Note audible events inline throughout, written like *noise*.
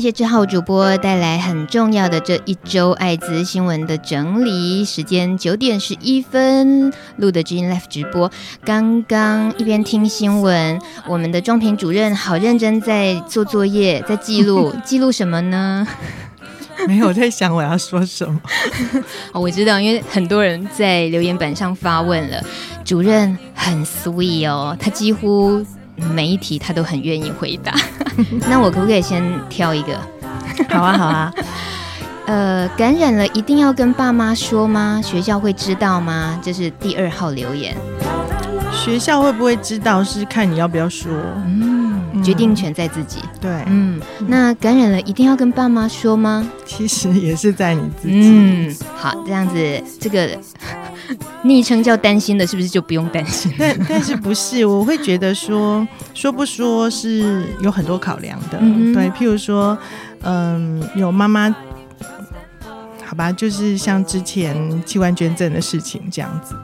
谢谢志浩主播带来很重要的这一周艾滋新闻的整理。时间九点十一分录的 Gene Life 直播。刚刚一边听新闻，我们的妆萍主任好认真在做作业，在记录，*laughs* 记录什么呢？没有在想我要说什么。*laughs* 哦，我知道，因为很多人在留言板上发问了。主任很 sweet 哦，他几乎每一题他都很愿意回答。*laughs* 那我可不可以先挑一个？*laughs* 好啊，好啊。呃，感染了一定要跟爸妈说吗？学校会知道吗？这是第二号留言。学校会不会知道？是看你要不要说。嗯。决定权在自己。对，嗯，那感染了一定要跟爸妈说吗？其实也是在你自己。嗯，好，这样子，这个 *laughs* 昵称叫担心的，是不是就不用担心？但但是不是？我会觉得说说不说是有很多考量的。嗯、对，譬如说，嗯，有妈妈，好吧，就是像之前器官捐赠的事情这样子。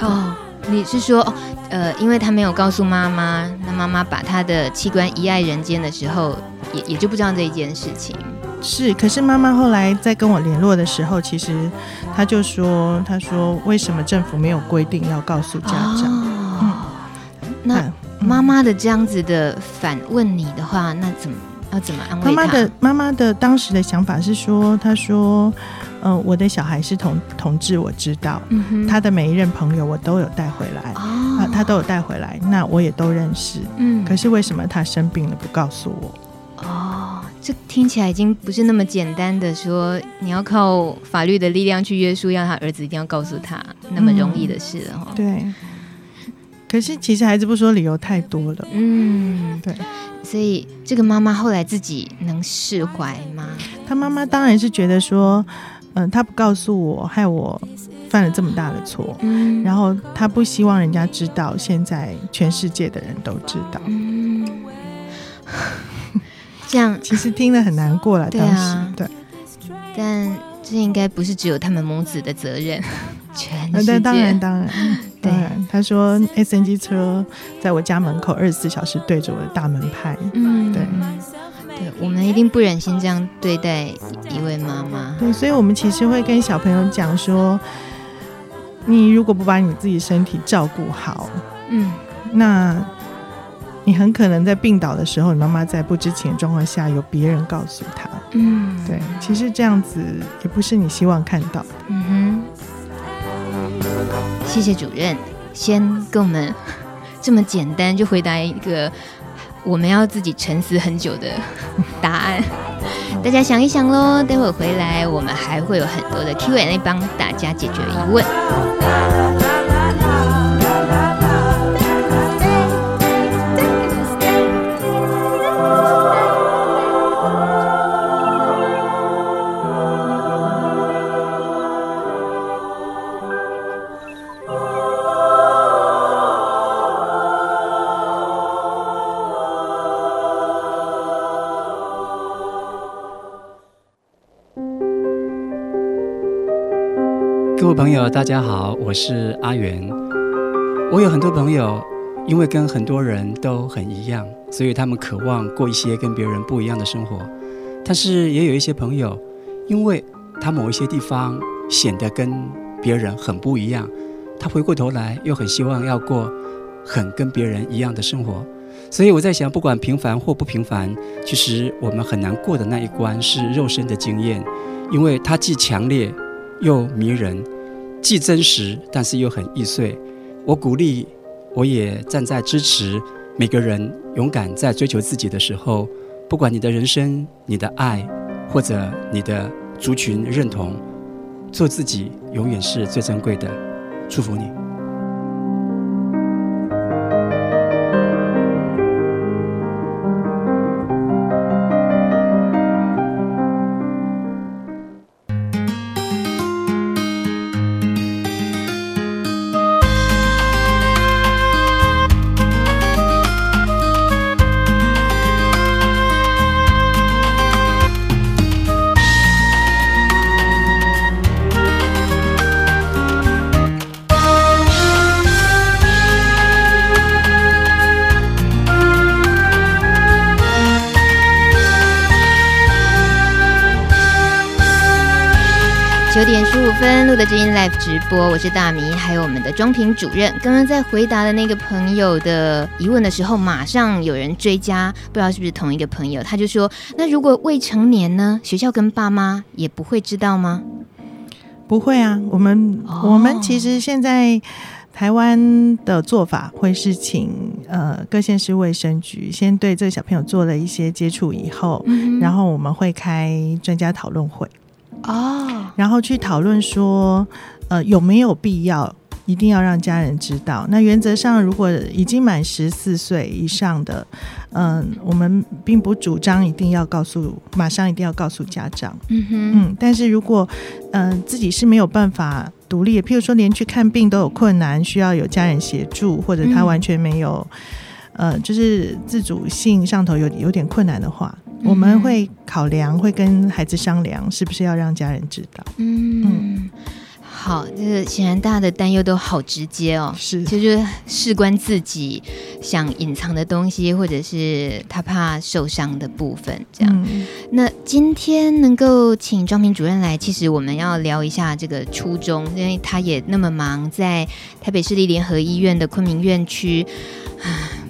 哦。你是说，呃，因为他没有告诉妈妈，那妈妈把他的器官遗爱人间的时候，也也就不知道这一件事情。是，可是妈妈后来在跟我联络的时候，其实她就说，她说为什么政府没有规定要告诉家长？哦嗯、那妈妈的这样子的反问你的话，那怎么要怎么安慰他？妈妈的妈妈的当时的想法是说，她说。嗯、呃，我的小孩是同同志，我知道，嗯、哼他的每一任朋友我都有带回来，哦、啊，他都有带回来，那我也都认识，嗯，可是为什么他生病了不告诉我？哦，这听起来已经不是那么简单的说，你要靠法律的力量去约束，让他儿子一定要告诉他那么容易的事了哈、嗯。对，可是其实孩子不说理由太多了，嗯，对，所以这个妈妈后来自己能释怀吗？他妈妈当然是觉得说。嗯，他不告诉我，害我犯了这么大的错。嗯，然后他不希望人家知道，现在全世界的人都知道。嗯，这样其实听了很难过了。当时对，但这应该不是只有他们母子的责任，*laughs* 全世界。但当然，当然，当然。*laughs* 对他说，SNG 车在我家门口二十四小时对着我的大门拍。嗯，对。对，我们一定不忍心这样对待一位妈妈。对，所以，我们其实会跟小朋友讲说，你如果不把你自己身体照顾好，嗯，那你很可能在病倒的时候，你妈妈在不知情的状况下，有别人告诉她。嗯，对，其实这样子也不是你希望看到的。嗯哼，谢谢主任，先跟我们这么简单就回答一个。我们要自己沉思很久的答案，*laughs* 大家想一想喽。待会儿回来，我们还会有很多的 Q&A 帮大家解决疑问。友，大家好，我是阿元。我有很多朋友，因为跟很多人都很一样，所以他们渴望过一些跟别人不一样的生活。但是也有一些朋友，因为他某一些地方显得跟别人很不一样，他回过头来又很希望要过很跟别人一样的生活。所以我在想，不管平凡或不平凡，其实我们很难过的那一关是肉身的经验，因为它既强烈又迷人。既真实，但是又很易碎。我鼓励，我也站在支持每个人勇敢在追求自己的时候，不管你的人生、你的爱，或者你的族群认同，做自己永远是最珍贵的。祝福你。直播，我是大米，还有我们的庄平主任。刚刚在回答的那个朋友的疑问的时候，马上有人追加，不知道是不是同一个朋友，他就说：“那如果未成年呢？学校跟爸妈也不会知道吗？”不会啊，我们、哦、我们其实现在台湾的做法会是请呃各县市卫生局先对这个小朋友做了一些接触以后，嗯、然后我们会开专家讨论会。哦，然后去讨论说，呃，有没有必要一定要让家人知道？那原则上，如果已经满十四岁以上的，嗯、呃，我们并不主张一定要告诉，马上一定要告诉家长。嗯哼，嗯，但是如果，嗯、呃，自己是没有办法独立，譬如说连去看病都有困难，需要有家人协助，或者他完全没有，嗯、呃，就是自主性上头有有点困难的话。我们会考量，会跟孩子商量，是不是要让家人知道。嗯，嗯好，这个显然大家的担忧都好直接哦，是，就是事关自己想隐藏的东西，或者是他怕受伤的部分，这样。嗯、那今天能够请庄平主任来，其实我们要聊一下这个初衷，因为他也那么忙，在台北市立联合医院的昆明院区。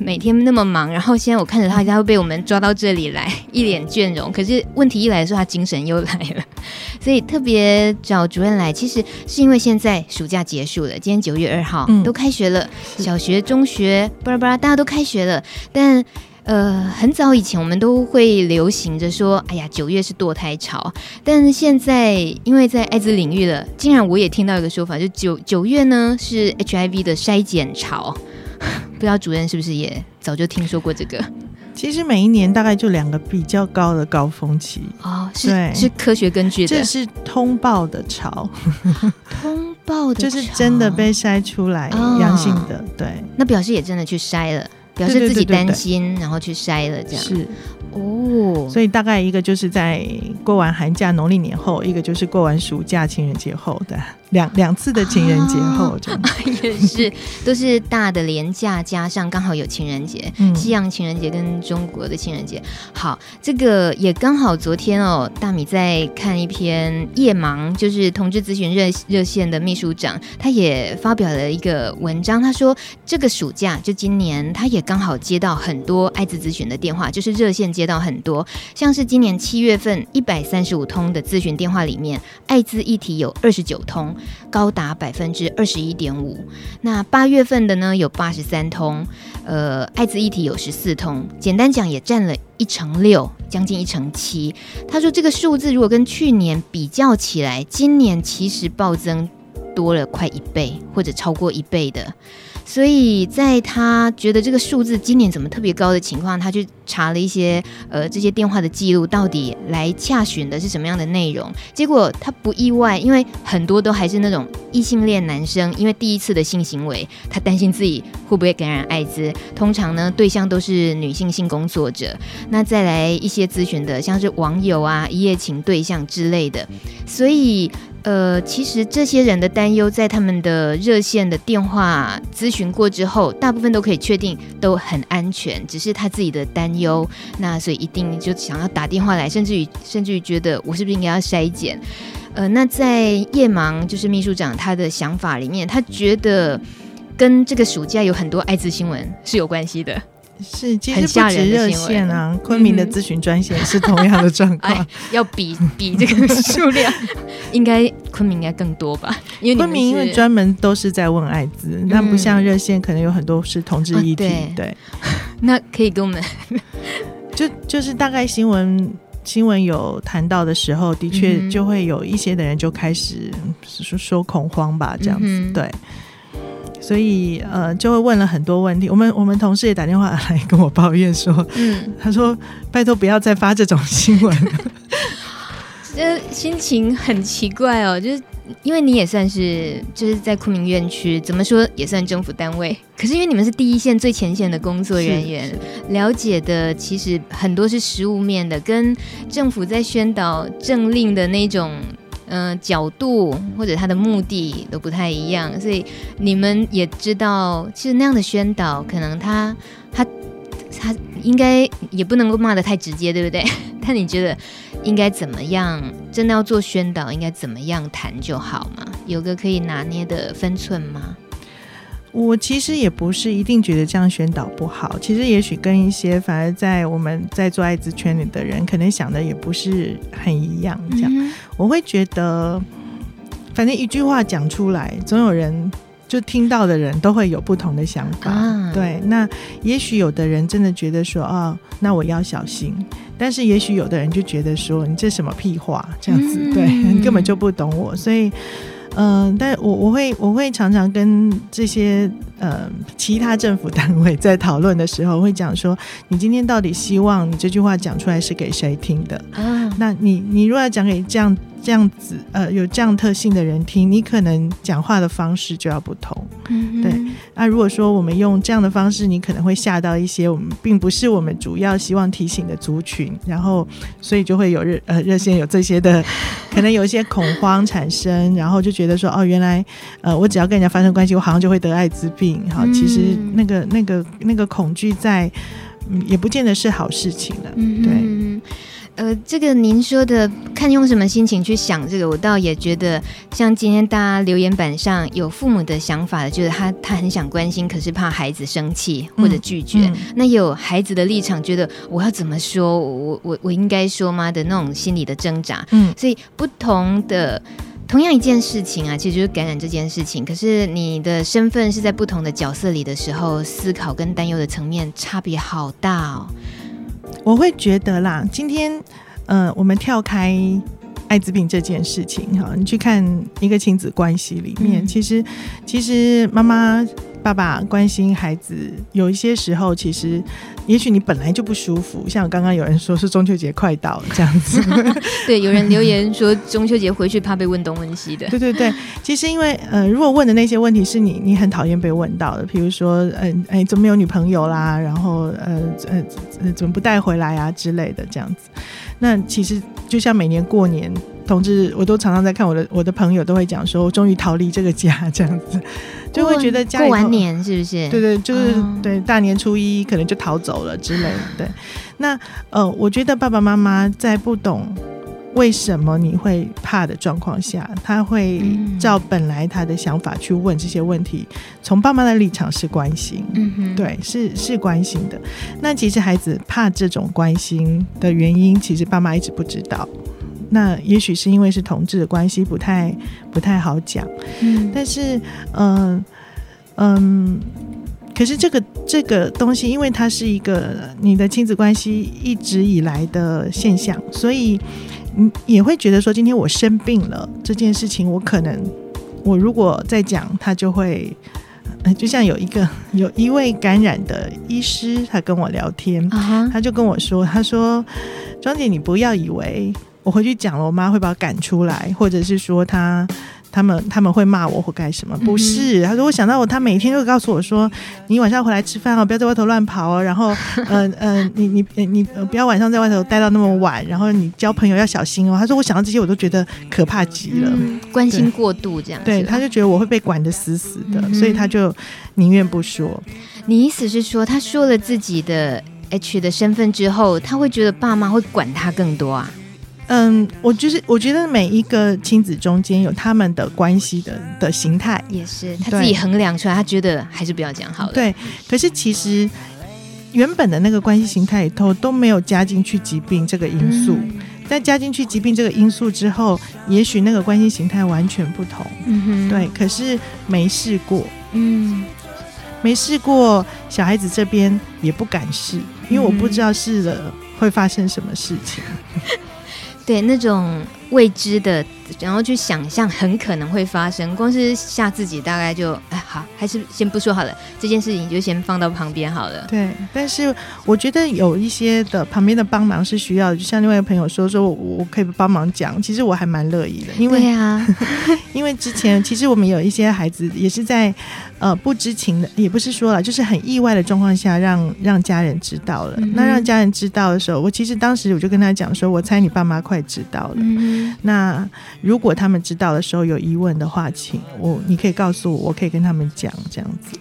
每天那么忙，然后现在我看着他，他会被我们抓到这里来，一脸倦容。可是问题一来的时候，他精神又来了，所以特别找主任来，其实是因为现在暑假结束了，今天九月二号，嗯、都开学了，小学、中学，巴拉巴拉，大家都开学了。但呃，很早以前我们都会流行着说，哎呀，九月是堕胎潮。但是现在因为在艾滋领域了，竟然我也听到一个说法，就九九月呢是 HIV 的筛检潮。*laughs* 不知道主任是不是也早就听说过这个？其实每一年大概就两个比较高的高峰期。哦，是是科学根据的，这是通报的潮，*laughs* *laughs* 通报的就是真的被筛出来阳性的，哦、对，那表示也真的去筛了，表示自己担心，对对对。对对，然后去筛了，这样。是。哦，所以大概一个就是在过完寒假农历年后，一个就是过完暑假情人节后的两两次的情人节后，就、啊、*laughs* 也是都是大的连假加上刚好有情人节，嗯、西洋情人节跟中国的情人节。好，这个也刚好昨天哦，大米在看一篇夜盲，就是同志咨询热热线的秘书长，他也发表了一个文章，他说这个暑假就今年，他也刚好接到很多艾滋咨询的电话，就是热线接。接到很多，像是今年七月份一百三十五通的咨询电话里面，艾滋议题有二十九通，高达百分之二十一点五。那八月份的呢，有八十三通，呃，艾滋议题有十四通，简单讲也占了一成六，将近一成七。他说这个数字如果跟去年比较起来，今年其实暴增多了快一倍，或者超过一倍的。所以在他觉得这个数字今年怎么特别高的情况，他就查了一些呃这些电话的记录，到底来洽询的是什么样的内容？结果他不意外，因为很多都还是那种异性恋男生，因为第一次的性行为，他担心自己会不会感染艾滋。通常呢，对象都是女性性工作者。那再来一些咨询的，像是网友啊、一夜情对象之类的。所以。呃，其实这些人的担忧，在他们的热线的电话咨询过之后，大部分都可以确定都很安全，只是他自己的担忧，那所以一定就想要打电话来，甚至于甚至于觉得我是不是应该要筛检？呃，那在夜盲就是秘书长他的想法里面，他觉得跟这个暑假有很多艾滋新闻是有关系的。是，其实不止热线啊，昆明的咨询专线是同样的状况。要比比这个数量，*laughs* 应该昆明应该更多吧？因为昆明因为专门都是在问艾滋，那、嗯、不像热线，可能有很多是同志议题。啊、对，对那可以跟我们 *laughs* 就就是大概新闻新闻有谈到的时候，的确就会有一些的人就开始说说恐慌吧，这样子、嗯、对。所以，呃，就会问了很多问题。我们我们同事也打电话来跟我抱怨说，嗯，他说拜托不要再发这种新闻。*laughs* 这心情很奇怪哦，就是因为你也算是就是在昆明院区，怎么说也算政府单位。可是因为你们是第一线最前线的工作人员，了解的其实很多是实物面的，跟政府在宣导政令的那种。嗯、呃，角度或者他的目的都不太一样，所以你们也知道，其实那样的宣导，可能他他他应该也不能够骂的太直接，对不对？*laughs* 但你觉得应该怎么样？真的要做宣导，应该怎么样谈就好吗？有个可以拿捏的分寸吗？我其实也不是一定觉得这样宣导不好。其实也许跟一些反而在我们在做艾滋圈里的人，可能想的也不是很一样。这样，嗯、我会觉得，反正一句话讲出来，总有人。就听到的人都会有不同的想法，啊、对。那也许有的人真的觉得说，哦，那我要小心。但是也许有的人就觉得说，你这什么屁话，这样子，嗯、对，*laughs* 你根本就不懂我。所以，嗯、呃，但我我会我会常常跟这些呃其他政府单位在讨论的时候，会讲说，你今天到底希望你这句话讲出来是给谁听的？啊、那你你如果要讲给这样。这样子，呃，有这样特性的人听，你可能讲话的方式就要不同，嗯，对。那如果说我们用这样的方式，你可能会吓到一些我们并不是我们主要希望提醒的族群，然后所以就会有热呃热线有这些的，*laughs* 可能有一些恐慌产生，然后就觉得说哦，原来呃我只要跟人家发生关系，我好像就会得艾滋病，好，其实那个那个那个恐惧在，嗯，也不见得是好事情了，嗯，对。呃，这个您说的，看用什么心情去想这个，我倒也觉得，像今天大家留言板上有父母的想法，就是他他很想关心，可是怕孩子生气或者拒绝。嗯嗯、那有孩子的立场，觉得我要怎么说，我我我应该说吗的那种心理的挣扎。嗯，所以不同的同样一件事情啊，其实就是感染这件事情，可是你的身份是在不同的角色里的时候，思考跟担忧的层面差别好大哦。我会觉得啦，今天，呃，我们跳开艾滋病这件事情哈，你去看一个亲子关系里面，嗯、其实，其实妈妈。爸爸关心孩子，有一些时候，其实也许你本来就不舒服。像刚刚有人说是中秋节快到了这样子，*laughs* 对，有人留言说中秋节回去怕被问东问西的。对对对，其实因为呃，如果问的那些问题是你你很讨厌被问到的，比如说嗯哎、呃、怎么没有女朋友啦，然后呃呃呃怎么不带回来啊之类的这样子，那其实就像每年过年。同志，我都常常在看我的我的朋友都会讲说，我终于逃离这个家，这样子就会觉得家里过完年是不是？对对，就是、哦、对大年初一可能就逃走了之类的。对，那呃，我觉得爸爸妈妈在不懂为什么你会怕的状况下，他会照本来他的想法去问这些问题。从爸妈的立场是关心，嗯哼，对，是是关心的。那其实孩子怕这种关心的原因，其实爸妈一直不知道。那也许是因为是同志的关系，不太不太好讲。嗯，但是，嗯、呃、嗯，可是这个这个东西，因为它是一个你的亲子关系一直以来的现象，所以你也会觉得说，今天我生病了这件事情，我可能我如果再讲，他就会，就像有一个 *laughs* 有一位感染的医师，他跟我聊天，uh huh. 他就跟我说，他说，庄姐，你不要以为。我回去讲了，我妈会把我赶出来，或者是说她他们他们会骂我或干什么？不是，他说我想到我，他每天都会告诉我说，你晚上回来吃饭哦，不要在外头乱跑哦，然后嗯嗯、*laughs* 呃呃，你你你不要晚上在外头待到那么晚，然后你交朋友要小心哦。他说我想到这些我都觉得可怕极了，嗯、关心过度这样，对，他就觉得我会被管得死死的，嗯、所以他就宁愿不说。你意思是说，他说了自己的 H 的身份之后，他会觉得爸妈会管他更多啊？嗯，我就是我觉得每一个亲子中间有他们的关系的的形态，也是他自己衡量出来，他觉得还是不要讲好了。对，可是其实原本的那个关系形态里头都没有加进去疾病这个因素，嗯、在加进去疾病这个因素之后，也许那个关系形态完全不同。嗯哼，对，可是没试过，嗯，没试过，小孩子这边也不敢试，因为我不知道试了会发生什么事情。*laughs* 对那种未知的，然后去想象很可能会发生，光是吓自己，大概就哎好，还是先不说好了，这件事情就先放到旁边好了。对，但是我觉得有一些的旁边的帮忙是需要的，就像另外一个朋友说说，我我可以帮忙讲，其实我还蛮乐意的，因为啊，*laughs* 因为之前其实我们有一些孩子也是在。呃，不知情的也不是说了，就是很意外的状况下让让家人知道了。嗯、那让家人知道的时候，我其实当时我就跟他讲说，我猜你爸妈快知道了。嗯、那如果他们知道的时候有疑问的话，请我你可以告诉我，我可以跟他们讲这样子。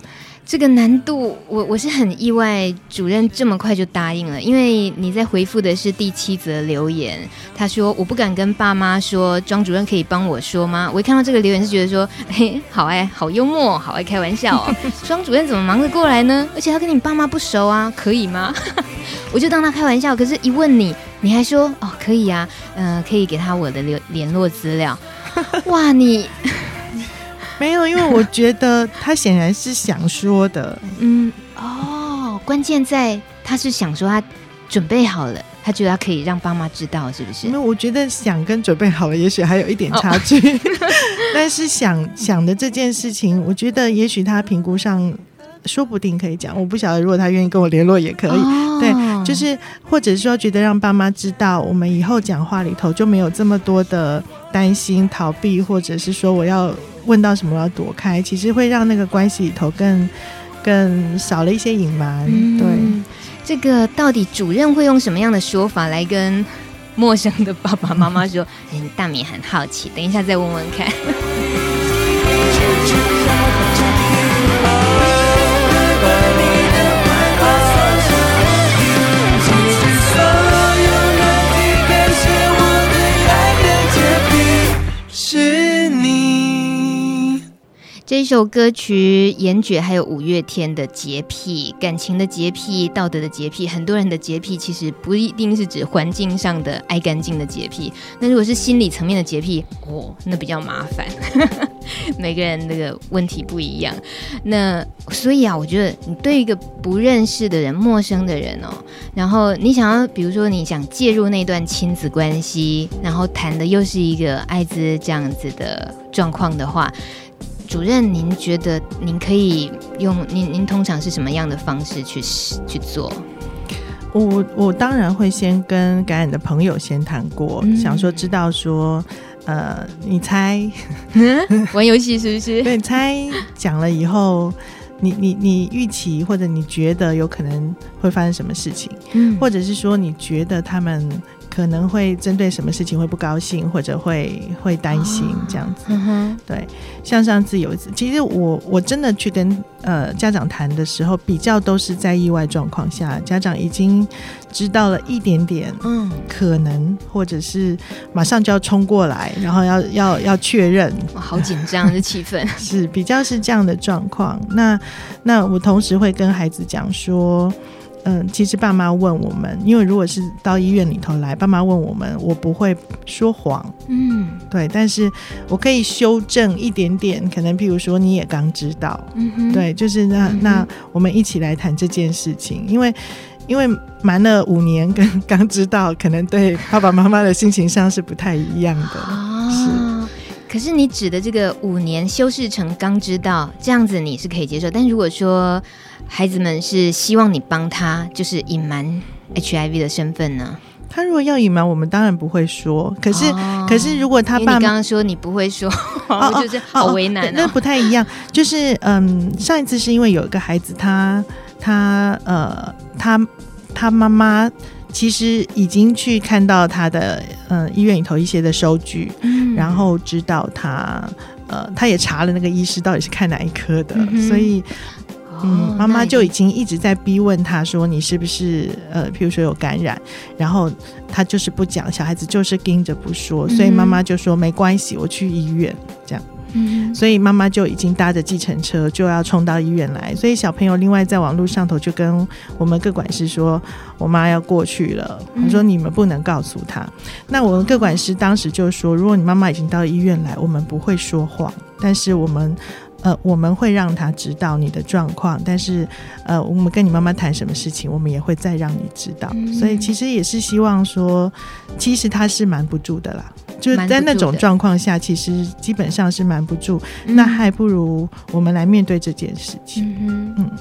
这个难度，我我是很意外，主任这么快就答应了。因为你在回复的是第七则留言，他说我不敢跟爸妈说，庄主任可以帮我说吗？我一看到这个留言是觉得说，嘿，好爱，好幽默，好爱开玩笑哦。*laughs* 庄主任怎么忙得过来呢？而且他跟你爸妈不熟啊，可以吗？*laughs* 我就当他开玩笑，可是一问你，你还说哦可以啊，嗯、呃，可以给他我的联联络资料。哇，你。没有，因为我觉得他显然是想说的。嗯，哦，关键在他是想说他准备好了，他觉得他可以让爸妈知道，是不是？因为我觉得想跟准备好了，也许还有一点差距。哦、*laughs* 但是想想的这件事情，我觉得也许他评估上说不定可以讲。我不晓得，如果他愿意跟我联络也可以。哦、对，就是或者说觉得让爸妈知道，我们以后讲话里头就没有这么多的担心、逃避，或者是说我要。问到什么要躲开，其实会让那个关系里头更更少了一些隐瞒。嗯、对，这个到底主任会用什么样的说法来跟陌生的爸爸妈妈说？嗯，大米很好奇，等一下再问问看。*laughs* 这首歌曲，严爵还有五月天的洁癖，感情的洁癖，道德的洁癖，很多人的洁癖其实不一定是指环境上的爱干净的洁癖，那如果是心理层面的洁癖，*laughs* 哦，那比较麻烦。每个人那个问题不一样，那所以啊，我觉得你对一个不认识的人、陌生的人哦，然后你想要，比如说你想介入那段亲子关系，然后谈的又是一个艾滋这样子的状况的话。主任，您觉得您可以用您您通常是什么样的方式去去做？我我当然会先跟感染的朋友先谈过，嗯、想说知道说，呃，你猜，*laughs* 玩游戏是不是？*laughs* 对，猜讲了以后，你你你预期或者你觉得有可能会发生什么事情，嗯、或者是说你觉得他们。可能会针对什么事情会不高兴，或者会会担心这样子。嗯，对。像上次有一次，其实我我真的去跟呃家长谈的时候，比较都是在意外状况下，家长已经知道了一点点，嗯，可能或者是马上就要冲过来，然后要 *laughs* 要要确认，好紧张的气氛，*laughs* 是比较是这样的状况。那那我同时会跟孩子讲说。嗯，其实爸妈问我们，因为如果是到医院里头来，爸妈问我们，我不会说谎，嗯，对，但是我可以修正一点点，可能譬如说你也刚知道，对，就是那、嗯、那我们一起来谈这件事情，因为因为瞒了五年跟 *laughs* 刚知道，可能对爸爸妈妈的心情上是不太一样的，啊、是。可是你指的这个五年修饰成刚知道这样子，你是可以接受，但如果说。孩子们是希望你帮他，就是隐瞒 HIV 的身份呢？他如果要隐瞒，我们当然不会说。可是，哦、可是如果他爸你刚刚说你不会说，*laughs* 哦、我就是好为难。那不太一样。就是嗯，上一次是因为有一个孩子他，他他呃，他他妈妈其实已经去看到他的嗯医院里头一些的收据，嗯、然后知道他呃，他也查了那个医师到底是看哪一科的，嗯、所以。嗯，妈妈就已经一直在逼问他说：“你是不是呃，譬如说有感染？”然后他就是不讲，小孩子就是盯着不说，所以妈妈就说：“没关系，我去医院。”这样，嗯，所以妈妈就已经搭着计程车就要冲到医院来。所以小朋友另外在网络上头就跟我们各管师说：“我妈要过去了。”我说：“你们不能告诉他。”那我们各管师当时就说：“如果你妈妈已经到医院来，我们不会说谎，但是我们。”呃，我们会让他知道你的状况，但是，呃，我们跟你妈妈谈什么事情，我们也会再让你知道。嗯、所以其实也是希望说，其实他是瞒不住的啦，就是在那种状况下，其实基本上是瞒不住。嗯、那还不如我们来面对这件事情。嗯，哼嗯，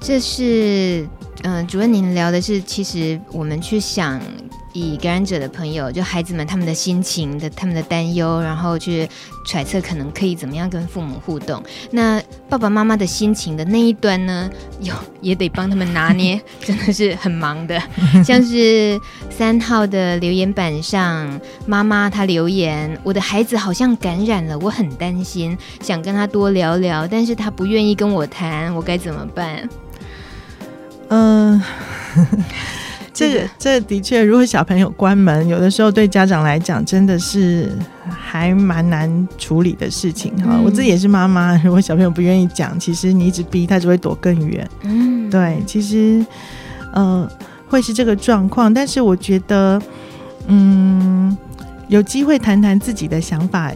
这是嗯、主任，您聊的是，其实我们去想。以感染者的朋友，就孩子们他们的心情的、他们的担忧，然后去揣测可能可以怎么样跟父母互动。那爸爸妈妈的心情的那一端呢，*laughs* 有也得帮他们拿捏，真的是很忙的。像是三号的留言板上，妈妈她留言：“我的孩子好像感染了，我很担心，想跟他多聊聊，但是他不愿意跟我谈，我该怎么办？”嗯、呃。*laughs* 这个这的确，如果小朋友关门，有的时候对家长来讲真的是还蛮难处理的事情哈。嗯、我自己也是妈妈，如果小朋友不愿意讲，其实你一直逼他，只会躲更远。嗯，对，其实呃会是这个状况，但是我觉得嗯有机会谈谈自己的想法，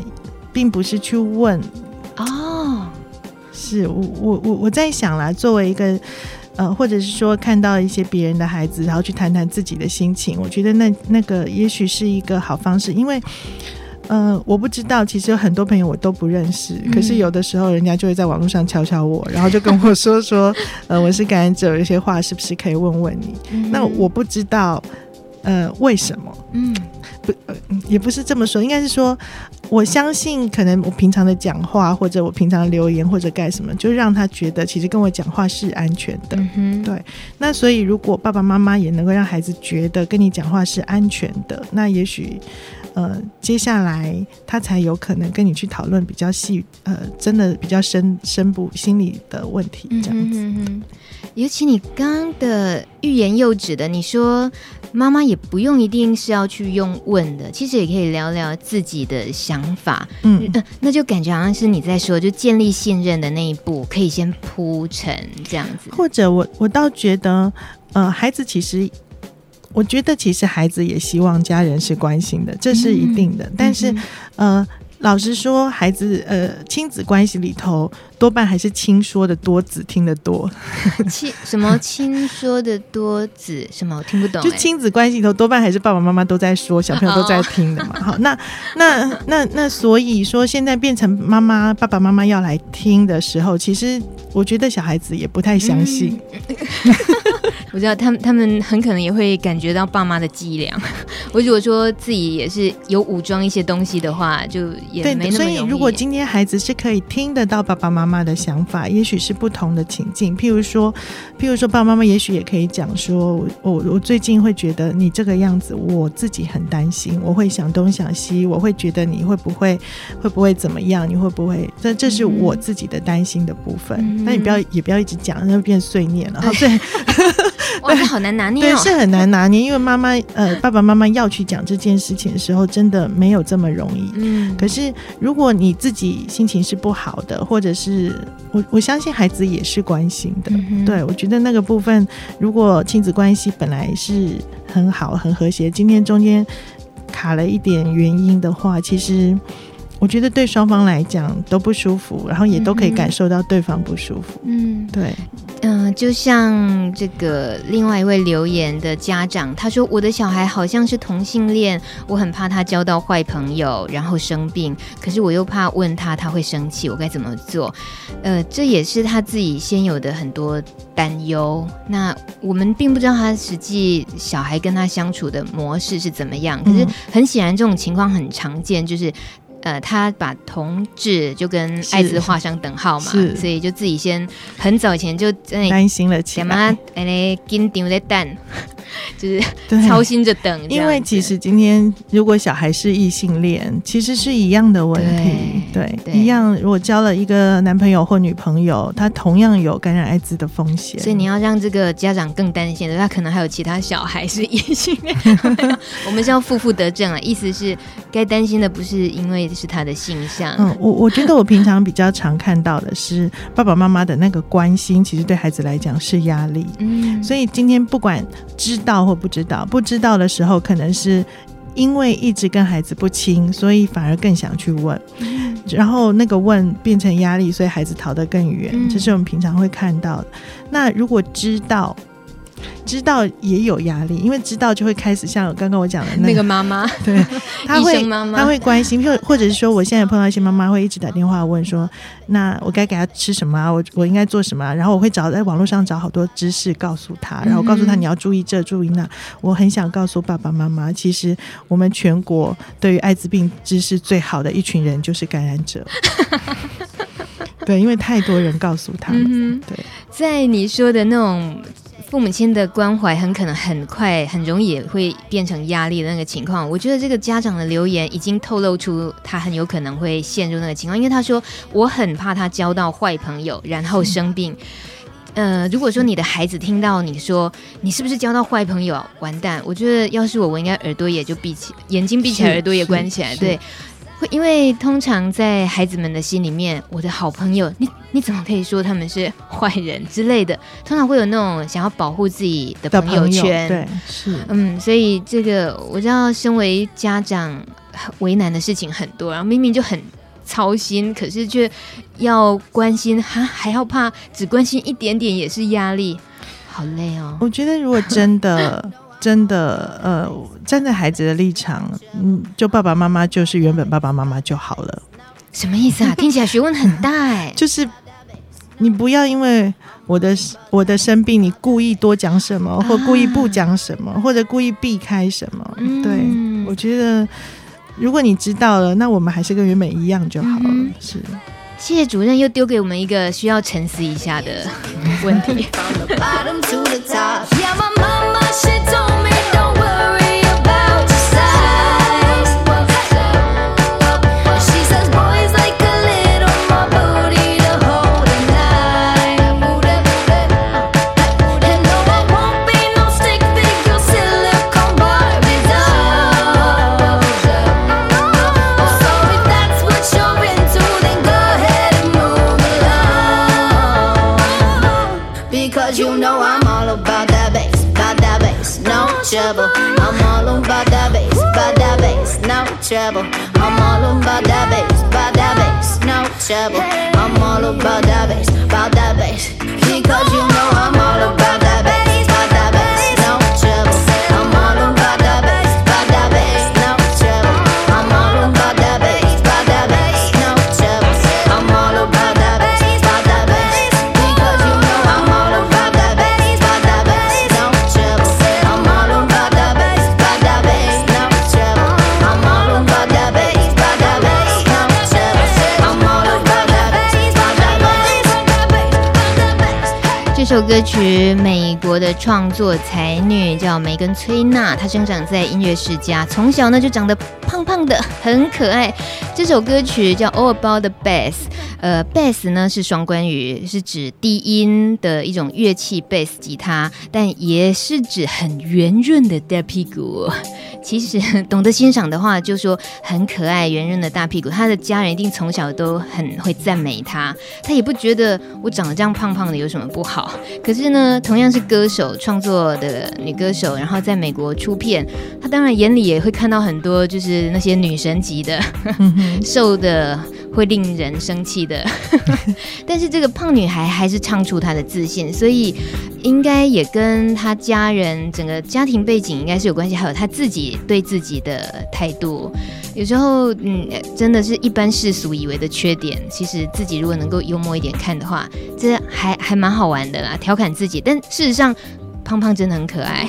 并不是去问哦，是我我我我在想啦，作为一个。呃，或者是说看到一些别人的孩子，然后去谈谈自己的心情，我觉得那那个也许是一个好方式，因为呃，我不知道，其实有很多朋友我都不认识，嗯、可是有的时候人家就会在网络上敲敲我，然后就跟我说 *laughs* 说，呃，我是感染者，有些话是不是可以问问你？嗯、那我不知道，呃，为什么？嗯。不，也不是这么说，应该是说，我相信可能我平常的讲话，或者我平常的留言，或者干什么，就让他觉得其实跟我讲话是安全的。嗯，对。那所以，如果爸爸妈妈也能够让孩子觉得跟你讲话是安全的，那也许，呃，接下来他才有可能跟你去讨论比较细，呃，真的比较深深部心理的问题，这样子。嗯哼。尤其你刚刚的欲言又止的，你说妈妈也不用一定是要去用问的，其实也可以聊聊自己的想法。嗯，呃、那就感觉好像是你在说，就建立信任的那一步，可以先铺成这样子。或者我我倒觉得，呃，孩子其实，我觉得其实孩子也希望家人是关心的，这是一定的。嗯、但是，嗯、呃。老实说，孩子呃，亲子关系里头多半还是亲说的多，子听得多。*laughs* 亲什么亲说的多，子什么我听不懂。就亲子关系里头多半还是爸爸妈妈都在说，小朋友都在听的嘛。*laughs* 好，那那那那，所以说现在变成妈妈爸爸妈妈要来听的时候，其实我觉得小孩子也不太相信。*laughs* 嗯我知道他们，他们很可能也会感觉到爸妈的伎俩。*laughs* 我如果说自己也是有武装一些东西的话，就也没那么容易。所以，如果今天孩子是可以听得到爸爸妈妈的想法，也许是不同的情境。譬如说，譬如说，爸爸妈妈也许也可以讲说：“我我最近会觉得你这个样子，我自己很担心，我会想东想西，我会觉得你会不会会不会怎么样？你会不会？这这是我自己的担心的部分。嗯、那你不要也不要一直讲，那会变碎念了。好，*laughs* 对。*laughs* 哇，这好难拿捏哦。对，是很难拿捏，因为妈妈呃，爸爸妈妈要去讲这件事情的时候，真的没有这么容易。嗯，可是如果你自己心情是不好的，或者是我我相信孩子也是关心的。嗯。对，我觉得那个部分，如果亲子关系本来是很好很和谐，今天中间卡了一点原因的话，其实我觉得对双方来讲都不舒服，然后也都可以感受到对方不舒服。嗯，对。嗯、呃，就像这个另外一位留言的家长，他说：“我的小孩好像是同性恋，我很怕他交到坏朋友，然后生病。可是我又怕问他，他会生气，我该怎么做？”呃，这也是他自己先有的很多担忧。那我们并不知道他实际小孩跟他相处的模式是怎么样。可是很显然，这种情况很常见，就是。呃，他把同志就跟艾滋画上等号嘛，所以就自己先很早以前就在担心了起来，哎嘞，紧张的等，*laughs* 就是操心着等。因为其实今天如果小孩是异性恋，其实是一样的问题，对，对，一样。如果交了一个男朋友或女朋友，他同样有感染艾滋的风险。所以你要让这个家长更担心的，他可能还有其他小孩是异性恋。*laughs* 我们是要负负得正啊，意思是该担心的不是因为。是他的形象。嗯，我我觉得我平常比较常看到的是爸爸妈妈的那个关心，其实对孩子来讲是压力。嗯，所以今天不管知道或不知道，不知道的时候，可能是因为一直跟孩子不亲，所以反而更想去问，然后那个问变成压力，所以孩子逃得更远。这是我们平常会看到的。那如果知道，知道也有压力，因为知道就会开始像刚刚我讲的那个妈妈，*laughs* 对，*laughs* 他会他会关心，或或者是说，我现在碰到一些妈妈会一直打电话问说，那我该给他吃什么啊？我我应该做什么啊？然后我会找在网络上找好多知识告诉他，然后告诉他你要注意这注意那。我很想告诉爸爸妈妈，其实我们全国对于艾滋病知识最好的一群人就是感染者。*laughs* 对，因为太多人告诉他们，嗯、对，在你说的那种。父母亲的关怀很可能很快、很容易也会变成压力的那个情况。我觉得这个家长的留言已经透露出他很有可能会陷入那个情况，因为他说：“我很怕他交到坏朋友，然后生病。*laughs* ”呃，如果说你的孩子听到你说你是不是交到坏朋友，完蛋！我觉得要是我，我应该耳朵也就闭起，眼睛闭起来，耳朵也关起来，对。会，因为通常在孩子们的心里面，我的好朋友，你你怎么可以说他们是坏人之类的？通常会有那种想要保护自己的朋友圈，对，是，嗯，所以这个我知道，身为家长，为难的事情很多，然后明明就很操心，可是却要关心，还还要怕只关心一点点也是压力，好累哦。我觉得如果真的。真的，呃，站在孩子的立场，嗯，就爸爸妈妈就是原本爸爸妈妈就好了。什么意思啊？听起来学问很大哎。*laughs* 就是你不要因为我的我的生病，你故意多讲什么，或故意不讲什么，啊、或者故意避开什么。嗯、对，我觉得如果你知道了，那我们还是跟原本一样就好了。嗯、是。谢谢主任又丢给我们一个需要沉思一下的问题。这首歌曲，美国的创作才女叫梅根·崔娜，她生长在音乐世家，从小呢就长得胖胖的，很可爱。这首歌曲叫《All About the Bass》，呃，Bass 呢是双关语，是指低音的一种乐器，Bass 吉他，但也是指很圆润的大屁股。*laughs* 其实懂得欣赏的话，就说很可爱、圆润的大屁股。他的家人一定从小都很会赞美他，他也不觉得我长得这样胖胖的有什么不好。可是呢，同样是歌手、创作的女歌手，然后在美国出片，他当然眼里也会看到很多，就是那些女神级的瘦的。会令人生气的，*laughs* 但是这个胖女孩还是唱出她的自信，所以应该也跟她家人整个家庭背景应该是有关系，还有她自己对自己的态度。有时候，嗯，真的是一般世俗以为的缺点，其实自己如果能够幽默一点看的话，这还还蛮好玩的啦，调侃自己。但事实上，胖胖真的很可爱。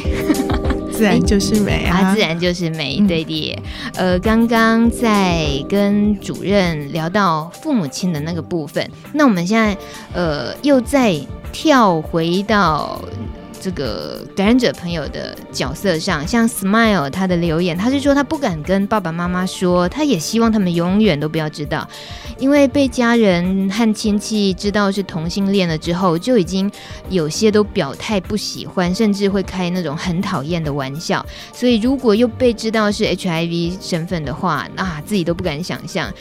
自然就是美啊，啊！自然就是美，对的。呃，刚刚在跟主任聊到父母亲的那个部分，那我们现在呃又再跳回到。这个感染者朋友的角色上，像 Smile 他的留言，他是说他不敢跟爸爸妈妈说，他也希望他们永远都不要知道，因为被家人和亲戚知道是同性恋了之后，就已经有些都表态不喜欢，甚至会开那种很讨厌的玩笑。所以如果又被知道是 HIV 身份的话，那、啊、自己都不敢想象。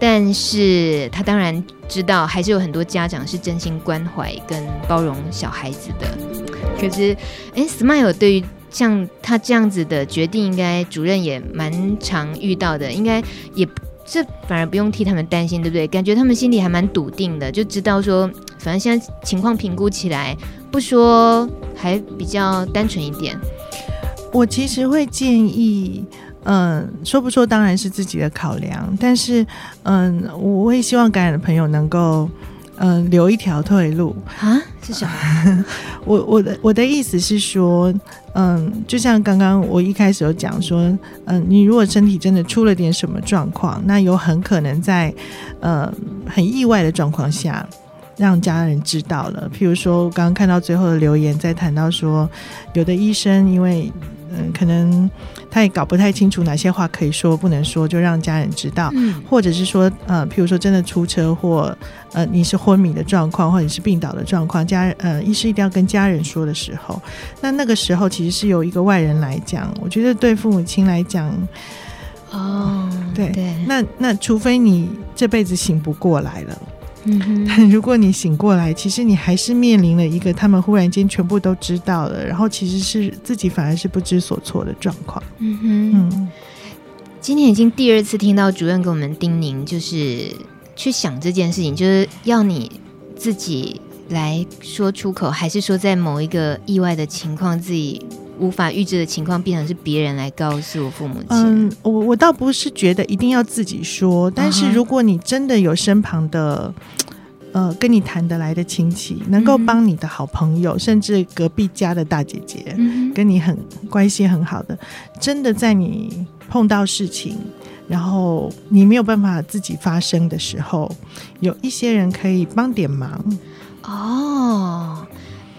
但是他当然知道，还是有很多家长是真心关怀跟包容小孩子的。可是，哎，Smile 对于像他这样子的决定，应该主任也蛮常遇到的，应该也这反而不用替他们担心，对不对？感觉他们心里还蛮笃定的，就知道说，反正现在情况评估起来，不说还比较单纯一点。我其实会建议，嗯，说不说当然是自己的考量，但是，嗯，我会希望感染的朋友能够。嗯，留一条退路啊？是什么？*laughs* 我我的我的意思是说，嗯，就像刚刚我一开始有讲说，嗯，你如果身体真的出了点什么状况，那有很可能在呃很意外的状况下让家人知道了。譬如说，我刚刚看到最后的留言，在谈到说，有的医生因为嗯可能。他也搞不太清楚哪些话可以说，不能说，就让家人知道，嗯、或者是说，呃，譬如说真的出车祸，呃，你是昏迷的状况，或者是病倒的状况，家人，呃，医师一定要跟家人说的时候，那那个时候其实是由一个外人来讲，我觉得对父母亲来讲，哦，对，对，那那除非你这辈子醒不过来了。嗯，但如果你醒过来，其实你还是面临了一个他们忽然间全部都知道了，然后其实是自己反而是不知所措的状况。嗯哼，嗯，今天已经第二次听到主任给我们叮咛，就是去想这件事情，就是要你自己来说出口，还是说在某一个意外的情况自己。无法预知的情况，变成是别人来告诉父母亲。嗯，我我倒不是觉得一定要自己说，但是如果你真的有身旁的，呃，跟你谈得来的亲戚，能够帮你的好朋友，嗯、甚至隔壁家的大姐姐，嗯、跟你很关系很好的，真的在你碰到事情，然后你没有办法自己发声的时候，有一些人可以帮点忙。哦。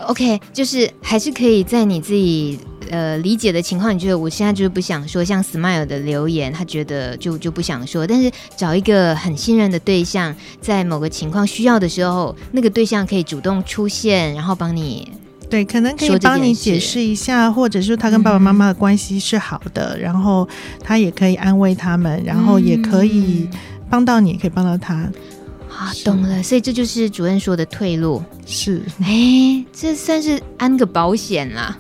OK，就是还是可以在你自己呃理解的情况，你觉得我现在就是不想说，像 Smile 的留言，他觉得就就不想说，但是找一个很信任的对象，在某个情况需要的时候，那个对象可以主动出现，然后帮你，对，可能可以帮你解释一下，或者是他跟爸爸妈妈的关系是好的，嗯、然后他也可以安慰他们，然后也可以帮到你，也可以帮到他。啊，懂了，所以这就是主任说的退路。是，哎，这算是安个保险啦，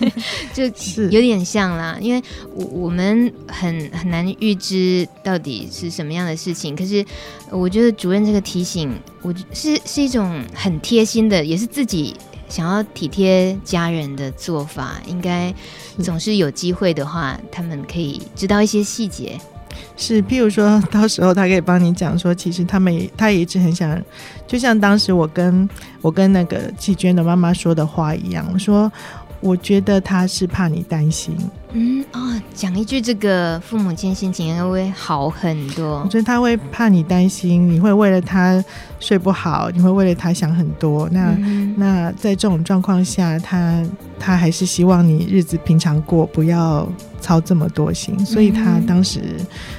*laughs* 就是有点像啦。因为我我们很很难预知到底是什么样的事情，可是我觉得主任这个提醒，我是是一种很贴心的，也是自己想要体贴家人的做法。应该总是有机会的话，他们可以知道一些细节。是，譬如说到时候他可以帮你讲说，其实他们也他也一直很想，就像当时我跟我跟那个季娟的妈妈说的话一样，我说。我觉得他是怕你担心，嗯哦，讲一句这个父母亲心情会好很多。我觉得他会怕你担心，你会为了他睡不好，你会为了他想很多。那、嗯、那在这种状况下，他他还是希望你日子平常过，不要操这么多心。所以他当时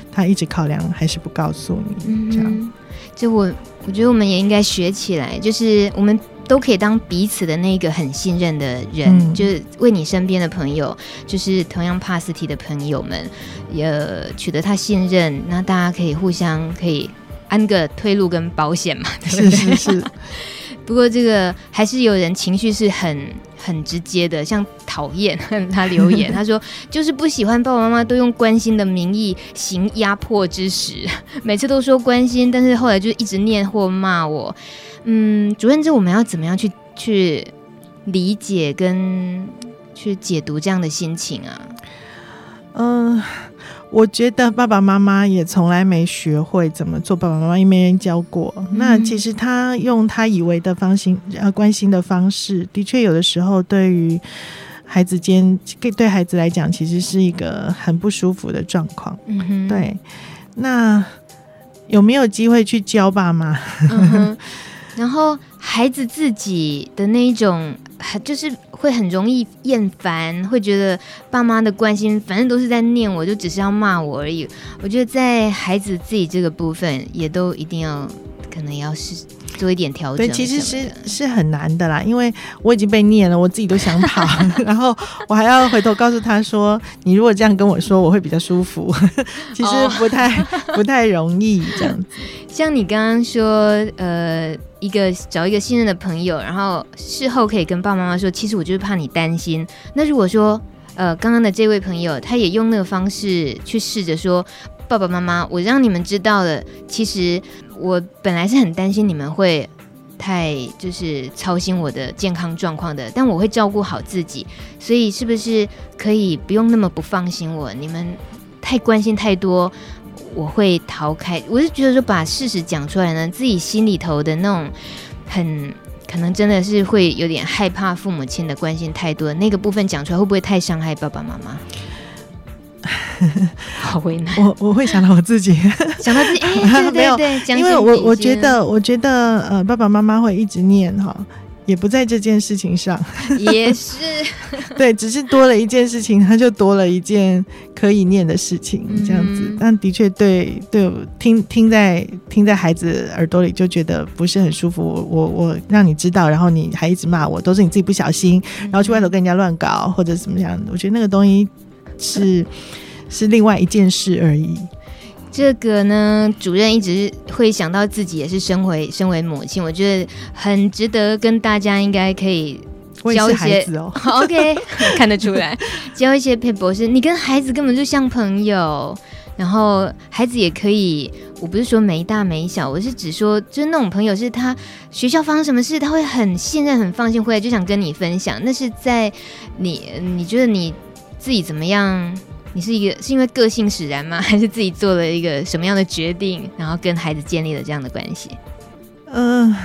他一直考量，还是不告诉你、嗯、这样。就我我觉得我们也应该学起来，就是我们。都可以当彼此的那个很信任的人，嗯、就是为你身边的朋友，就是同样帕斯提的朋友们，也取得他信任，那大家可以互相可以安个退路跟保险嘛，*laughs* 对不对？是是是。*laughs* 不过这个还是有人情绪是很很直接的，像讨厌他留言，*laughs* 他说就是不喜欢爸爸妈妈都用关心的名义行压迫之实，每次都说关心，但是后来就一直念或骂我。嗯，主任，这我们要怎么样去去理解跟去解读这样的心情啊？嗯、呃，我觉得爸爸妈妈也从来没学会怎么做爸爸妈妈，也没人教过。嗯、那其实他用他以为的方心呃关心的方式，的确有的时候对于孩子间对孩子来讲，其实是一个很不舒服的状况。嗯哼，对。那有没有机会去教爸妈？*laughs* 嗯然后孩子自己的那一种，就是会很容易厌烦，会觉得爸妈的关心反正都是在念我，就只是要骂我而已。我觉得在孩子自己这个部分，也都一定要可能要是做一点调整。对，其实是是很难的啦，因为我已经被念了，我自己都想跑，*laughs* 然后我还要回头告诉他说：“你如果这样跟我说，我会比较舒服。*laughs* ”其实不太、oh. *laughs* 不太容易这样子。像你刚刚说，呃。一个找一个信任的朋友，然后事后可以跟爸爸妈妈说，其实我就是怕你担心。那如果说，呃，刚刚的这位朋友，他也用那个方式去试着说，爸爸妈妈，我让你们知道了，其实我本来是很担心你们会太就是操心我的健康状况的，但我会照顾好自己，所以是不是可以不用那么不放心我？你们太关心太多，我会逃开。我是觉得说把事实讲出来呢，自己心里头的那种很可能真的是会有点害怕父母亲的关心太多，那个部分讲出来会不会太伤害爸爸妈妈？好为难，我我会想到我自己，*laughs* 想到自己，哎，对对对，因为我我觉得，我觉得，呃，爸爸妈妈会一直念哈，也不在这件事情上，*laughs* 也是，*laughs* 对，只是多了一件事情，他就多了一件可以念的事情，这样子。嗯、但的确，对对，听听在听在孩子耳朵里就觉得不是很舒服。我我我让你知道，然后你还一直骂我，都是你自己不小心，然后去外头跟人家乱搞或者怎么样的。我觉得那个东西是。是另外一件事而已。这个呢，主任一直会想到自己也是身为身为母亲，我觉得很值得跟大家应该可以教一些孩子哦。*laughs* OK，看得出来，教一些佩博士，你跟孩子根本就像朋友，然后孩子也可以。我不是说没大没小，我是只说就是那种朋友，是他学校发生什么事，他会很信任、很放心，回来就想跟你分享。那是在你你觉得你自己怎么样？你是一个是因为个性使然吗？*laughs* 还是自己做了一个什么样的决定，然后跟孩子建立了这样的关系？嗯、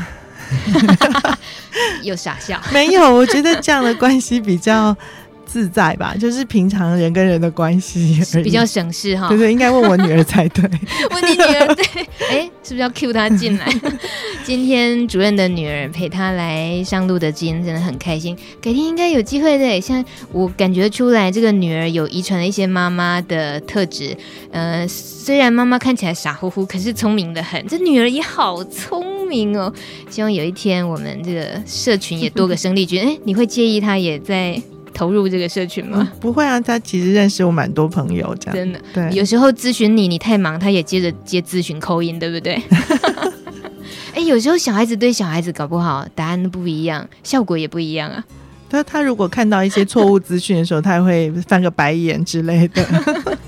呃，*laughs* *laughs* 又傻笑。没有，我觉得这样的关系比较自在吧，就是平常人跟人的关系比较省事哈。对对，应该问我女儿才对。*laughs* 问你女儿对？哎、欸，是不是要 cue 她进来？*laughs* 今天主任的女儿陪她来上路的基因，真的很开心。改天应该有机会的。像我感觉出来，这个女儿有遗传了一些妈妈的特质。呃，虽然妈妈看起来傻乎乎，可是聪明的很。这女儿也好聪明哦。希望有一天我们这个社群也多个生力军。哎、欸，你会介意她也在投入这个社群吗？不会啊，他其实认识我蛮多朋友，这样真的。对，有时候咨询你，你太忙，他也接着接咨询 call in，对不对？*laughs* 哎、欸，有时候小孩子对小孩子搞不好答案都不一样，效果也不一样啊。他他如果看到一些错误资讯的时候，他还会翻个白眼之类的。*laughs*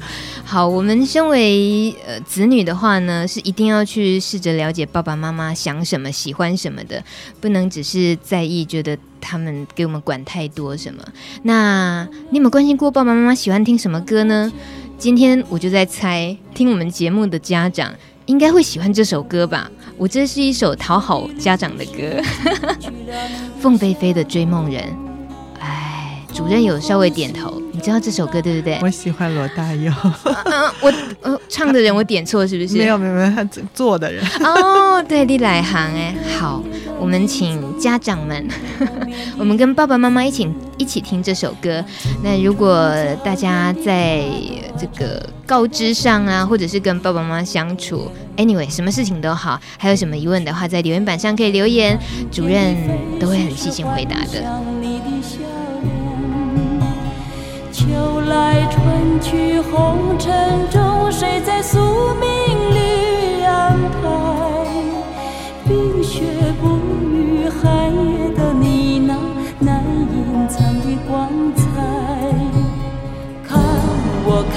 好，我们身为呃子女的话呢，是一定要去试着了解爸爸妈妈想什么、喜欢什么的，不能只是在意觉得他们给我们管太多什么。那你有没有关心过爸爸妈妈喜欢听什么歌呢？今天我就在猜，听我们节目的家长。应该会喜欢这首歌吧？我这是一首讨好家长的歌，*laughs* 凤飞飞的《追梦人》。哎，主任有稍微点头。你知道这首歌对不对？我喜欢罗大佑。嗯，我呃唱的人我点错是不是？没有没有没有，他做的人。哦，对，李来行哎。好，我们请家长们，*laughs* 我们跟爸爸妈妈一起一起听这首歌。那如果大家在这个告知上啊，或者是跟爸爸妈妈相处，anyway，什么事情都好，还有什么疑问的话，在留言板上可以留言，主任都会很细心回答的。来春去红尘中，谁在宿命里安排？冰雪不语，寒夜的你那难隐藏的光彩。看我看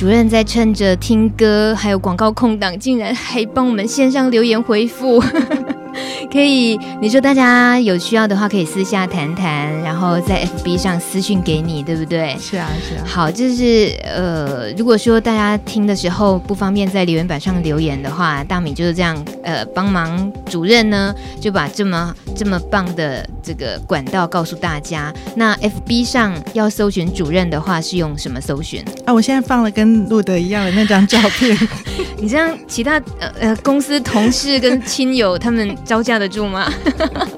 主任在趁着听歌还有广告空档，竟然还帮我们线上留言回复，可以，你说大家有需要的话，可以私下谈谈，然后在 FB 上私讯给你，对不对？是啊，是啊。好，就是呃，如果说大家听的时候不方便在留言板上留言的话，大米就是这样，呃，帮忙主任呢就把这么这么棒的这个管道告诉大家。那 FB 上要搜寻主任的话，是用什么搜寻？啊，我现在放了跟路德一样的那张照片。*laughs* 你这样，其他呃呃公司同事跟亲友他们招架得住吗？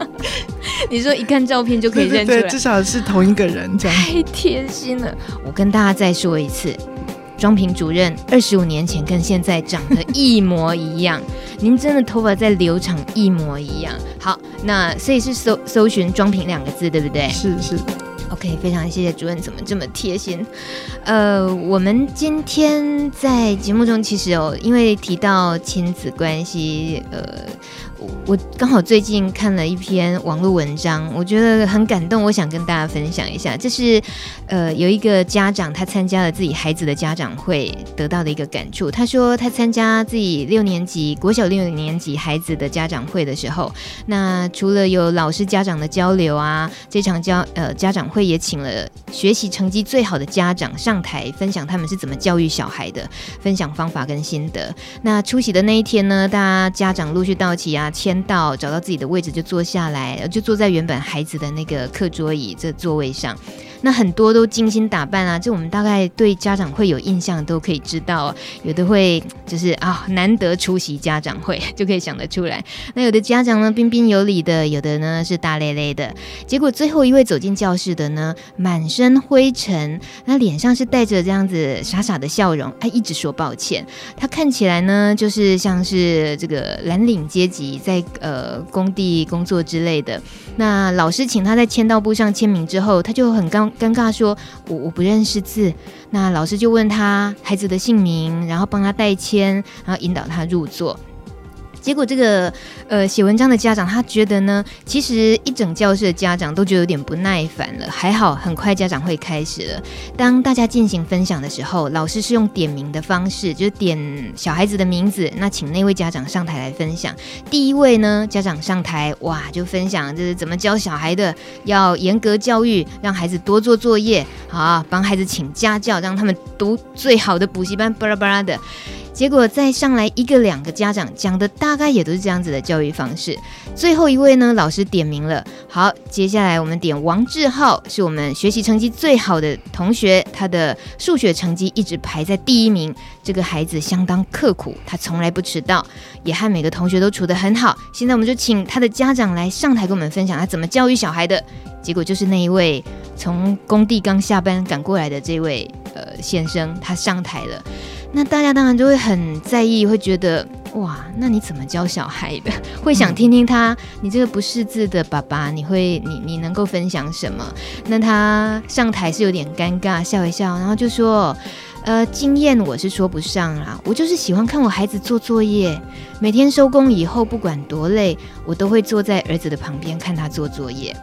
*laughs* 你说一看照片就可以认出来，对对对，至少是同一个人，这样太贴心了。我跟大家再说一次，庄平主任二十五年前跟现在长得一模一样，您真的头发在留长一模一样。好，那所以是搜搜寻庄平两个字，对不对？是是。OK，非常谢谢主任，怎么这么贴心？呃，我们今天在节目中其实有因为提到亲子关系，呃。我刚好最近看了一篇网络文章，我觉得很感动，我想跟大家分享一下。这是呃有一个家长他参加了自己孩子的家长会得到的一个感触。他说他参加自己六年级国小六年级孩子的家长会的时候，那除了有老师家长的交流啊，这场教呃家长会也请了学习成绩最好的家长上台分享他们是怎么教育小孩的，分享方法跟心得。那出席的那一天呢，大家家长陆续到齐啊。签到，找到自己的位置就坐下来，就坐在原本孩子的那个课桌椅这座位上。那很多都精心打扮啊，就我们大概对家长会有印象，都可以知道。*laughs* 有的会就是啊，难得出席家长会，就可以想得出来。那有的家长呢，彬彬有礼的；有的呢是大咧咧的。结果最后一位走进教室的呢，满身灰尘，那脸上是带着这样子傻傻的笑容，他，一直说抱歉。他看起来呢，就是像是这个蓝领阶级，在呃工地工作之类的。那老师请他在签到簿上签名之后，他就很尴。尴尬说：“我我不认识字。”那老师就问他孩子的姓名，然后帮他代签，然后引导他入座。结果这个呃写文章的家长他觉得呢，其实一整教室的家长都觉得有点不耐烦了。还好，很快家长会开始了。当大家进行分享的时候，老师是用点名的方式，就是点小孩子的名字，那请那位家长上台来分享。第一位呢，家长上台，哇，就分享这是怎么教小孩的，要严格教育，让孩子多做作业，好，帮孩子请家教，让他们读最好的补习班，巴拉巴拉的。结果再上来一个两个家长讲的大概也都是这样子的教育方式。最后一位呢，老师点名了。好，接下来我们点王志浩，是我们学习成绩最好的同学，他的数学成绩一直排在第一名。这个孩子相当刻苦，他从来不迟到，也和每个同学都处得很好。现在我们就请他的家长来上台跟我们分享他怎么教育小孩的。结果就是那一位从工地刚下班赶过来的这位呃先生，他上台了。那大家当然就会很在意，会觉得哇，那你怎么教小孩的？*laughs* 会想听听他，你这个不识字的爸爸，你会你你能够分享什么？那他上台是有点尴尬，笑一笑，然后就说，呃，经验我是说不上啦，我就是喜欢看我孩子做作业，每天收工以后不管多累，我都会坐在儿子的旁边看他做作业。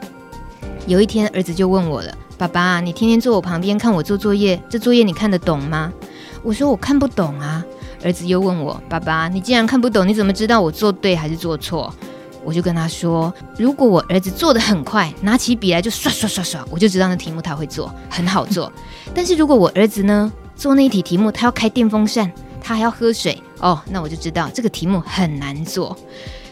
有一天儿子就问我了，爸爸，你天天坐我旁边看我做作业，这作业你看得懂吗？我说我看不懂啊，儿子又问我：“爸爸，你既然看不懂，你怎么知道我做对还是做错？”我就跟他说：“如果我儿子做得很快，拿起笔来就刷刷刷刷，我就知道那题目他会做，很好做。*laughs* 但是如果我儿子呢，做那一题题目，他要开电风扇，他还要喝水，哦，那我就知道这个题目很难做。”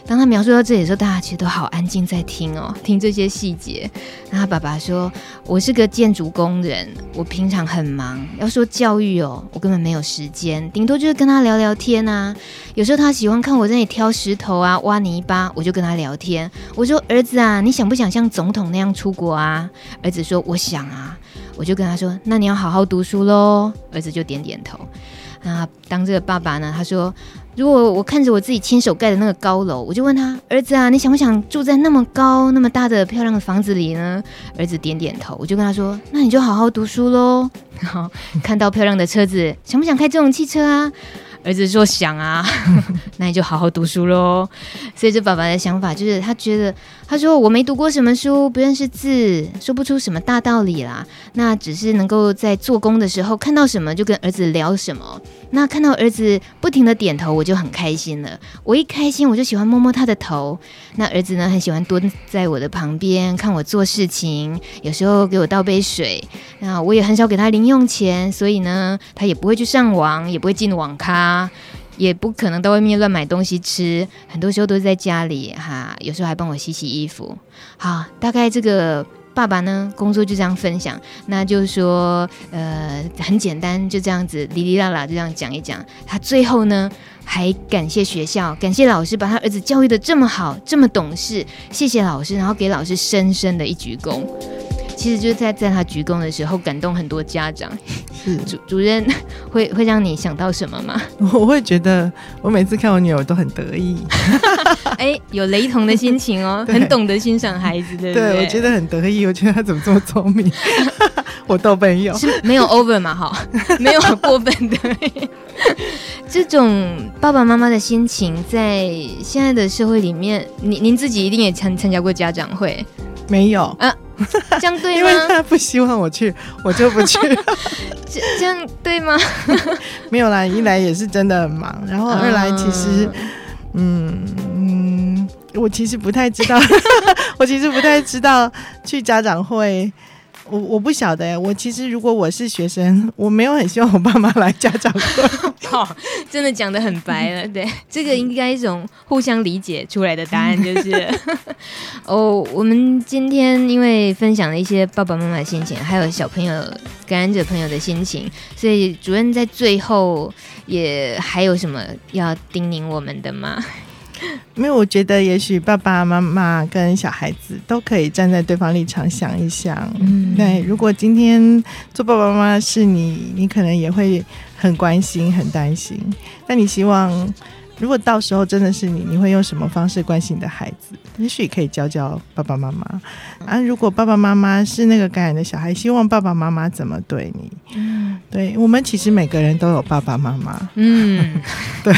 当他描述到这里的时候，大家其实都好安静在听哦，听这些细节。那他爸爸说：“我是个建筑工人，我平常很忙。要说教育哦，我根本没有时间，顶多就是跟他聊聊天啊。有时候他喜欢看我在那里挑石头啊、挖泥巴，我就跟他聊天。我说：儿子啊，你想不想像总统那样出国啊？儿子说：我想啊。我就跟他说：那你要好好读书喽。儿子就点点头。啊，当这个爸爸呢，他说。”如果我看着我自己亲手盖的那个高楼，我就问他儿子啊，你想不想住在那么高、那么大的漂亮的房子里呢？儿子点点头。我就跟他说，那你就好好读书喽。然后看到漂亮的车子，想不想开这种汽车啊？儿子说想啊，*laughs* 那你就好好读书喽。所以这爸爸的想法就是，他觉得他说我没读过什么书，不认识字，说不出什么大道理啦。那只是能够在做工的时候看到什么就跟儿子聊什么。那看到儿子不停的点头，我就很开心了。我一开心，我就喜欢摸摸他的头。那儿子呢，很喜欢蹲在我的旁边看我做事情，有时候给我倒杯水。那我也很少给他零用钱，所以呢，他也不会去上网，也不会进网咖，也不可能到外面乱买东西吃。很多时候都是在家里哈，有时候还帮我洗洗衣服。好，大概这个。爸爸呢，工作就这样分享，那就是说，呃，很简单，就这样子，哩哩啦啦就这样讲一讲。他最后呢，还感谢学校，感谢老师把他儿子教育得这么好，这么懂事，谢谢老师，然后给老师深深的一鞠躬。其实就是在在他鞠躬的时候，感动很多家长。是 *laughs* 主主任 *laughs* 会会让你想到什么吗？*laughs* 我会觉得，我每次看我女儿都很得意。哎、欸，有雷同的心情哦，很懂得欣赏孩子的。对，我觉得很得意。我觉得他怎么这么聪明？我都没有，是没有 over 嘛？哈，没有过分的。这种爸爸妈妈的心情，在现在的社会里面，您您自己一定也参参加过家长会。没有啊，这样对吗？*laughs* 因为他不希望我去，我就不去。*laughs* 这这样对吗？*laughs* 没有啦，一来也是真的很忙，然后二来其实，嗯嗯，我其实不太知道，我其实不太知道去家长会。我我不晓得，我其实如果我是学生，我没有很希望我爸妈来家长会。好，*laughs* 真的讲得很白了，对，这个应该一种互相理解出来的答案就是，*laughs* 哦，我们今天因为分享了一些爸爸妈妈的心情，还有小朋友感染者朋友的心情，所以主任在最后也还有什么要叮咛我们的吗？因为我觉得，也许爸爸妈妈跟小孩子都可以站在对方立场想一想。嗯，对，如果今天做爸爸妈妈是你，你可能也会很关心、很担心。那你希望？如果到时候真的是你，你会用什么方式关心你的孩子？也许可以教教爸爸妈妈啊。如果爸爸妈妈是那个感染的小孩，希望爸爸妈妈怎么对你？嗯，对，我们其实每个人都有爸爸妈妈。嗯，*laughs* 对，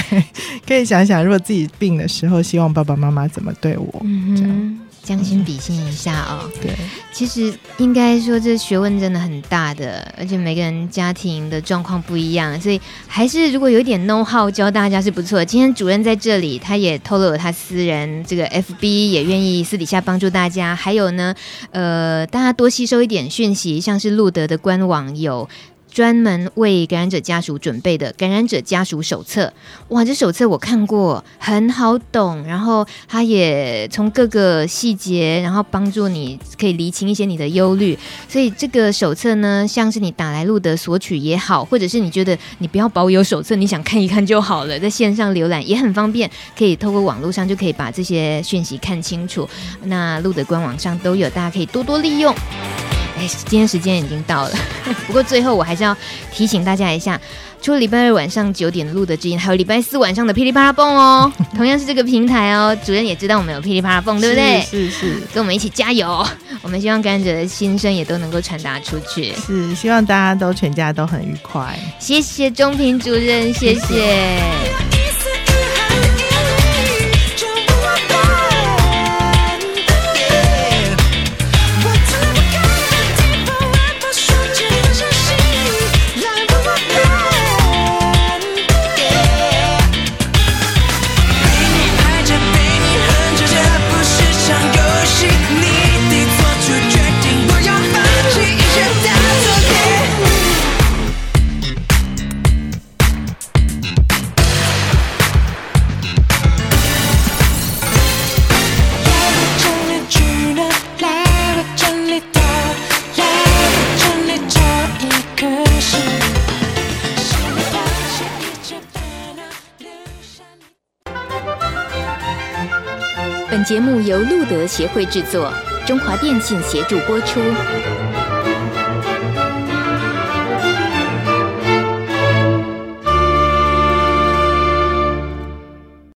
可以想想，如果自己病的时候，希望爸爸妈妈怎么对我？嗯，这样。将心比心一下哦。对，其实应该说这学问真的很大的，而且每个人家庭的状况不一样，所以还是如果有一点 know how 教大家是不错。今天主任在这里，他也透露了他私人这个 FB，也愿意私底下帮助大家。还有呢，呃，大家多吸收一点讯息，像是路德的官网有。专门为感染者家属准备的感染者家属手册，哇，这手册我看过，很好懂，然后它也从各个细节，然后帮助你可以厘清一些你的忧虑。所以这个手册呢，像是你打来露德索取也好，或者是你觉得你不要保有手册，你想看一看就好了，在线上浏览也很方便，可以透过网络上就可以把这些讯息看清楚。那露德官网上都有，大家可以多多利用。哎，今天时间已经到了，*laughs* 不过最后我还是要提醒大家一下，除了礼拜二晚上九点录的露德之音，还有礼拜四晚上的噼里啪啦蹦哦，*laughs* 同样是这个平台哦。主任也知道我们有噼里啪啦蹦，对不对？是是，是跟我们一起加油，我们希望感染者的心声也都能够传达出去。是，希望大家都全家都很愉快。谢谢中平主任，谢谢。由路德协会制作中华电信协助播出。